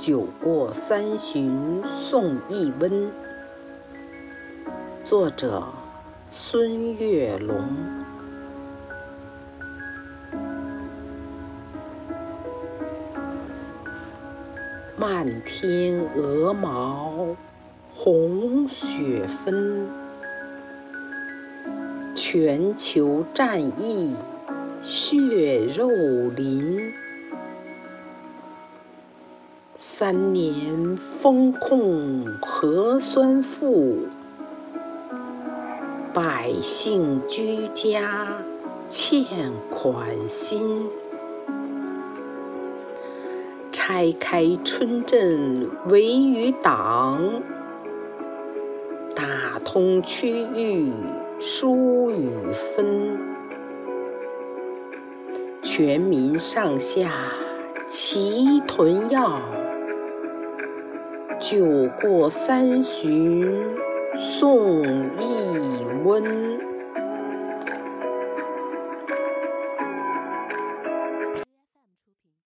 酒过三巡送一温。作者：孙月龙。漫天鹅毛红雪纷，全球战役血肉淋。三年风控核酸负，百姓居家欠款心。拆开村镇围与党，打通区域疏与分，全民上下齐囤药。酒过三巡送一温。